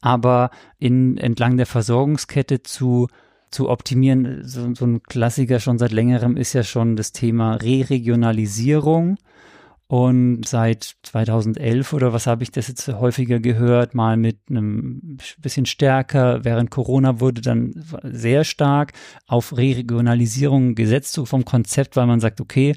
Aber in, entlang der Versorgungskette zu zu optimieren. So, so, ein Klassiker schon seit längerem ist ja schon das Thema Re-Regionalisierung. und seit 2011 oder was habe ich das jetzt häufiger gehört, mal mit einem bisschen stärker, während Corona wurde dann sehr stark auf Re-Regionalisierung gesetzt, so vom Konzept, weil man sagt, okay,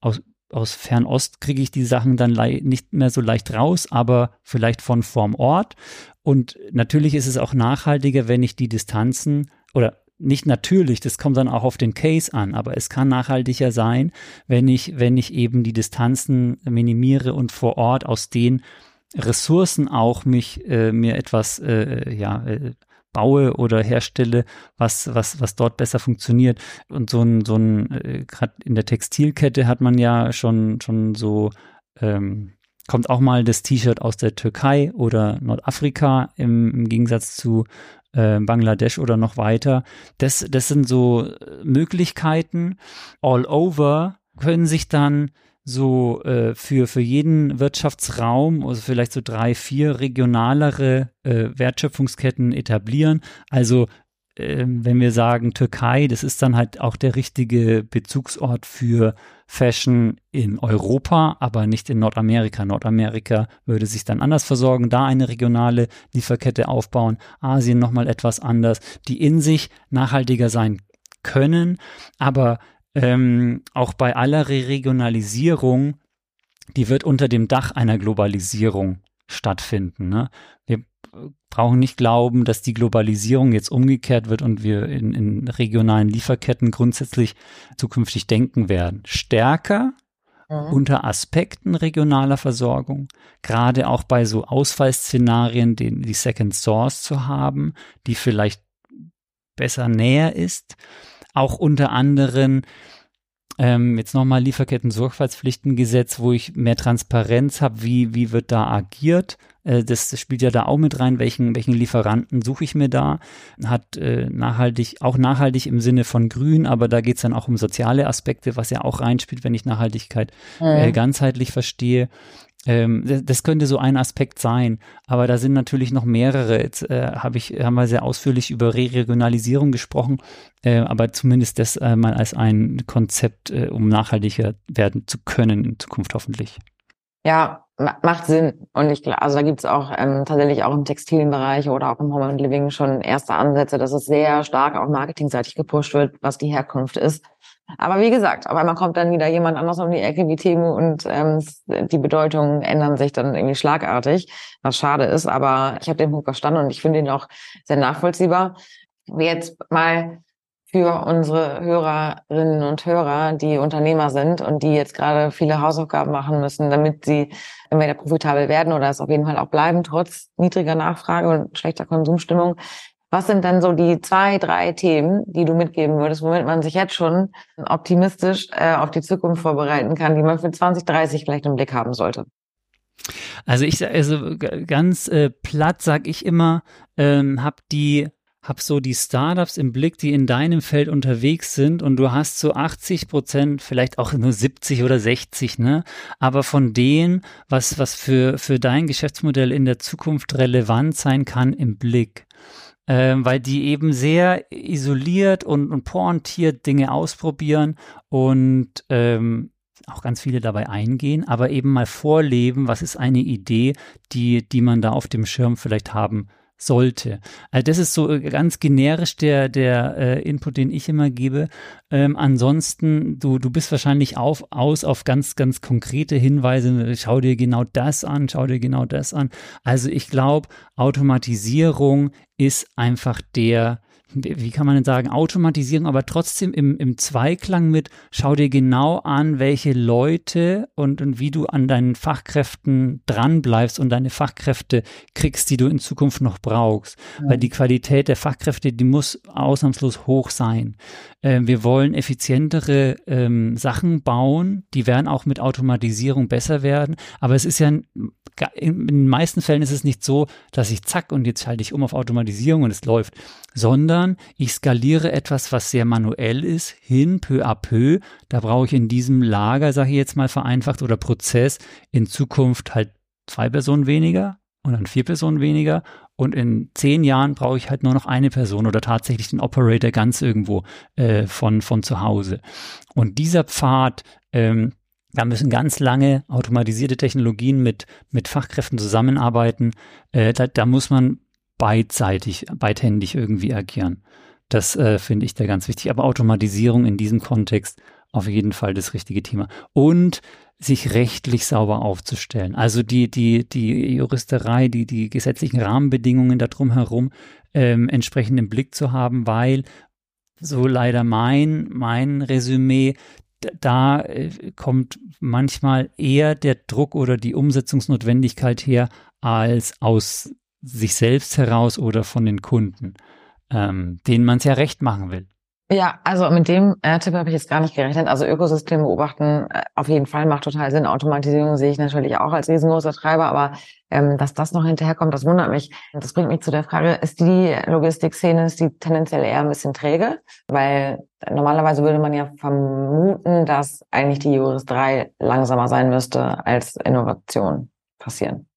aus, aus Fernost kriege ich die Sachen dann nicht mehr so leicht raus, aber vielleicht von vorm Ort. Und natürlich ist es auch nachhaltiger, wenn ich die Distanzen oder nicht natürlich, das kommt dann auch auf den Case an, aber es kann nachhaltiger sein, wenn ich, wenn ich eben die Distanzen minimiere und vor Ort aus den Ressourcen auch mich äh, mir etwas äh, ja äh, baue oder herstelle, was was was dort besser funktioniert. Und so ein so ein äh, gerade in der Textilkette hat man ja schon schon so ähm, kommt auch mal das T-Shirt aus der Türkei oder Nordafrika im, im Gegensatz zu äh, Bangladesch oder noch weiter. Das, das sind so äh, Möglichkeiten. All over können sich dann so äh, für, für jeden Wirtschaftsraum, also vielleicht so drei, vier regionalere äh, Wertschöpfungsketten etablieren. Also ähm, wenn wir sagen Türkei, das ist dann halt auch der richtige Bezugsort für Fashion in Europa, aber nicht in Nordamerika. Nordamerika würde sich dann anders versorgen, da eine regionale Lieferkette aufbauen, Asien nochmal etwas anders, die in sich nachhaltiger sein können, aber ähm, auch bei aller Regionalisierung, die wird unter dem Dach einer Globalisierung stattfinden. Ne? Wir brauchen nicht glauben, dass die Globalisierung jetzt umgekehrt wird und wir in, in regionalen Lieferketten grundsätzlich zukünftig denken werden. Stärker mhm. unter Aspekten regionaler Versorgung, gerade auch bei so Ausfallszenarien, den, die Second Source zu haben, die vielleicht besser näher ist, auch unter anderem ähm, jetzt nochmal Lieferketten-Sorgfaltspflichtengesetz, wo ich mehr Transparenz habe, wie, wie wird da agiert. Äh, das, das spielt ja da auch mit rein, welchen, welchen Lieferanten suche ich mir da. Hat äh, nachhaltig, auch nachhaltig im Sinne von grün, aber da geht's dann auch um soziale Aspekte, was ja auch reinspielt, wenn ich Nachhaltigkeit äh, mhm. ganzheitlich verstehe. Ähm, das könnte so ein Aspekt sein, aber da sind natürlich noch mehrere. Jetzt äh, habe ich haben wir sehr ausführlich über Re Regionalisierung gesprochen, äh, aber zumindest das äh, mal als ein Konzept, äh, um nachhaltiger werden zu können in Zukunft hoffentlich. Ja, macht Sinn. Und ich glaube, also da gibt's auch ähm, tatsächlich auch im Textilbereich oder auch im Home and Living schon erste Ansätze, dass es sehr stark auch marketingseitig gepusht wird, was die Herkunft ist. Aber wie gesagt, auf einmal kommt dann wieder jemand anders um die Ecke wie Temu und ähm, die Bedeutungen ändern sich dann irgendwie schlagartig, was schade ist. Aber ich habe den Punkt verstanden und ich finde ihn auch sehr nachvollziehbar. Wie jetzt mal für unsere Hörerinnen und Hörer, die Unternehmer sind und die jetzt gerade viele Hausaufgaben machen müssen, damit sie entweder profitabel werden oder es auf jeden Fall auch bleiben, trotz niedriger Nachfrage und schlechter Konsumstimmung. Was sind dann so die zwei, drei Themen, die du mitgeben würdest, womit man sich jetzt schon optimistisch äh, auf die Zukunft vorbereiten kann, die man für 2030 vielleicht im Blick haben sollte? Also ich also ganz äh, platt sag ich immer, ähm, hab die hab so die Startups im Blick, die in deinem Feld unterwegs sind und du hast so 80 Prozent, vielleicht auch nur 70 oder 60, ne? Aber von denen, was, was für, für dein Geschäftsmodell in der Zukunft relevant sein kann, im Blick ähm, weil die eben sehr isoliert und, und pointiert Dinge ausprobieren und ähm, auch ganz viele dabei eingehen, aber eben mal vorleben, was ist eine Idee, die, die man da auf dem Schirm vielleicht haben sollte. Also das ist so äh, ganz generisch der, der äh, Input, den ich immer gebe. Ähm, ansonsten, du, du bist wahrscheinlich auf, aus auf ganz, ganz konkrete Hinweise. Schau dir genau das an, schau dir genau das an. Also ich glaube, Automatisierung ist einfach der, wie kann man denn sagen, Automatisierung, aber trotzdem im, im Zweiklang mit, schau dir genau an, welche Leute und, und wie du an deinen Fachkräften dranbleibst und deine Fachkräfte kriegst, die du in Zukunft noch brauchst. Ja. Weil die Qualität der Fachkräfte, die muss ausnahmslos hoch sein. Äh, wir wollen effizientere ähm, Sachen bauen, die werden auch mit Automatisierung besser werden, aber es ist ja in den meisten Fällen ist es nicht so, dass ich zack und jetzt schalte ich um auf Automatisierung und es läuft, sondern ich skaliere etwas, was sehr manuell ist, hin peu à peu. Da brauche ich in diesem Lager, sage ich jetzt mal vereinfacht, oder Prozess in Zukunft halt zwei Personen weniger und dann vier Personen weniger und in zehn Jahren brauche ich halt nur noch eine Person oder tatsächlich den Operator ganz irgendwo äh, von, von zu Hause. Und dieser Pfad, ähm, Da müssen ganz lange automatisierte Technologien mit, mit Fachkräften zusammenarbeiten. Äh, da, da muss man beidseitig, beidhändig irgendwie agieren. Das äh, finde ich da ganz wichtig. Aber Automatisierung in diesem Kontext auf jeden Fall das richtige Thema. Und sich rechtlich sauber aufzustellen. Also die, die, die Juristerei, die, die gesetzlichen Rahmenbedingungen darum herum ähm, entsprechend im Blick zu haben, weil so leider mein, mein Resümee, da äh, kommt manchmal eher der Druck oder die Umsetzungsnotwendigkeit her als aus sich selbst heraus oder von den Kunden, ähm, denen man es ja recht machen will. Ja, also mit dem äh, Tipp habe ich jetzt gar nicht gerechnet. Also Ökosystem beobachten äh, auf jeden Fall macht total Sinn. Automatisierung sehe ich natürlich auch als riesengroßer Treiber, aber ähm, dass das noch hinterherkommt, das wundert mich. Das bringt mich zu der Frage, ist die Logistikszene, ist die tendenziell eher ein bisschen träge? Weil normalerweise würde man ja vermuten, dass eigentlich die Juris 3 langsamer sein müsste als Innovation passieren.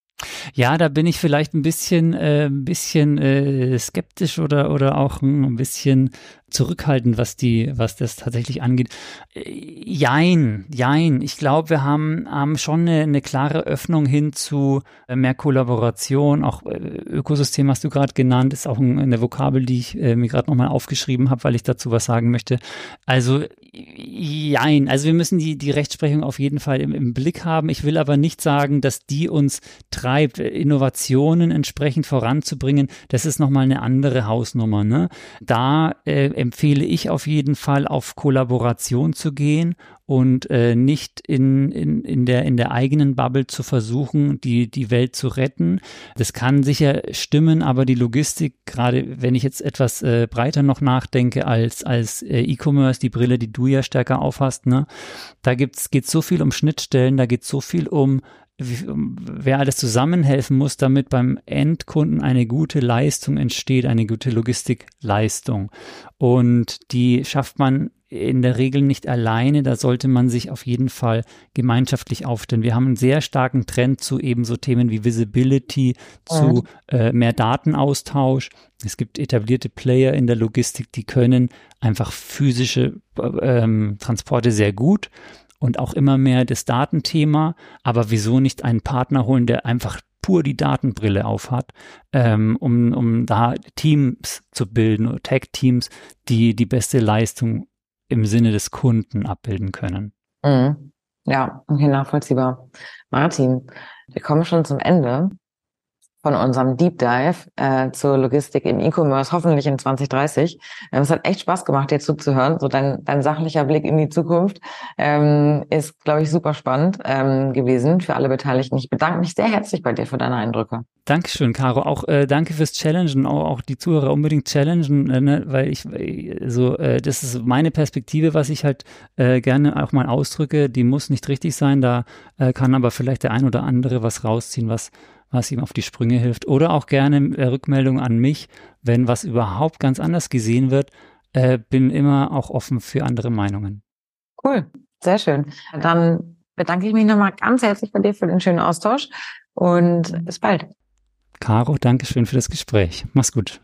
Ja, da bin ich vielleicht ein bisschen, äh, ein bisschen äh, skeptisch oder oder auch ein bisschen zurückhaltend, was die, was das tatsächlich angeht. Äh, jein, jein. Ich glaube, wir haben, haben schon eine, eine klare Öffnung hin zu äh, mehr Kollaboration. Auch äh, Ökosystem hast du gerade genannt, ist auch eine Vokabel, die ich mir gerade nochmal aufgeschrieben habe, weil ich dazu was sagen möchte. Also jein. Also wir müssen die, die Rechtsprechung auf jeden Fall im, im Blick haben. Ich will aber nicht sagen, dass die uns treibt, Innovationen entsprechend voranzubringen. Das ist nochmal eine andere Hausnummer. Ne? Da äh, empfehle ich auf jeden Fall, auf Kollaboration zu gehen und äh, nicht in, in, in, der, in der eigenen Bubble zu versuchen, die, die Welt zu retten. Das kann sicher stimmen, aber die Logistik, gerade wenn ich jetzt etwas äh, breiter noch nachdenke als, als äh, E-Commerce, die Brille, die du ja stärker aufhast, ne, da geht so viel um Schnittstellen, da geht so viel um wer alles zusammenhelfen muss, damit beim Endkunden eine gute Leistung entsteht, eine gute Logistikleistung. Und die schafft man in der Regel nicht alleine, da sollte man sich auf jeden Fall gemeinschaftlich aufstellen. Wir haben einen sehr starken Trend zu eben so Themen wie Visibility, zu mhm. äh, mehr Datenaustausch. Es gibt etablierte Player in der Logistik, die können einfach physische äh, ähm, Transporte sehr gut und auch immer mehr das Datenthema. Aber wieso nicht einen Partner holen, der einfach pur die Datenbrille aufhat, ähm, um, um da Teams zu bilden, Tech-Teams, die die beste Leistung im Sinne des Kunden abbilden können. Mhm. Ja, okay, nachvollziehbar. Martin, wir kommen schon zum Ende von unserem Deep Dive äh, zur Logistik im E-Commerce, hoffentlich in 2030. Ähm, es hat echt Spaß gemacht, dir zuzuhören. So dein, dein sachlicher Blick in die Zukunft ähm, ist, glaube ich, super spannend ähm, gewesen für alle Beteiligten. Ich bedanke mich sehr herzlich bei dir für deine Eindrücke. Dankeschön, Caro. Auch äh, danke fürs Challengen, auch, auch die Zuhörer unbedingt challengen, äh, ne? weil ich so äh, das ist meine Perspektive, was ich halt äh, gerne auch mal ausdrücke. Die muss nicht richtig sein, da äh, kann aber vielleicht der ein oder andere was rausziehen, was was ihm auf die Sprünge hilft. Oder auch gerne äh, Rückmeldung an mich, wenn was überhaupt ganz anders gesehen wird. Äh, bin immer auch offen für andere Meinungen. Cool, sehr schön. Dann bedanke ich mich nochmal ganz herzlich bei dir für den schönen Austausch und bis bald. Caro, danke schön für das Gespräch. Mach's gut.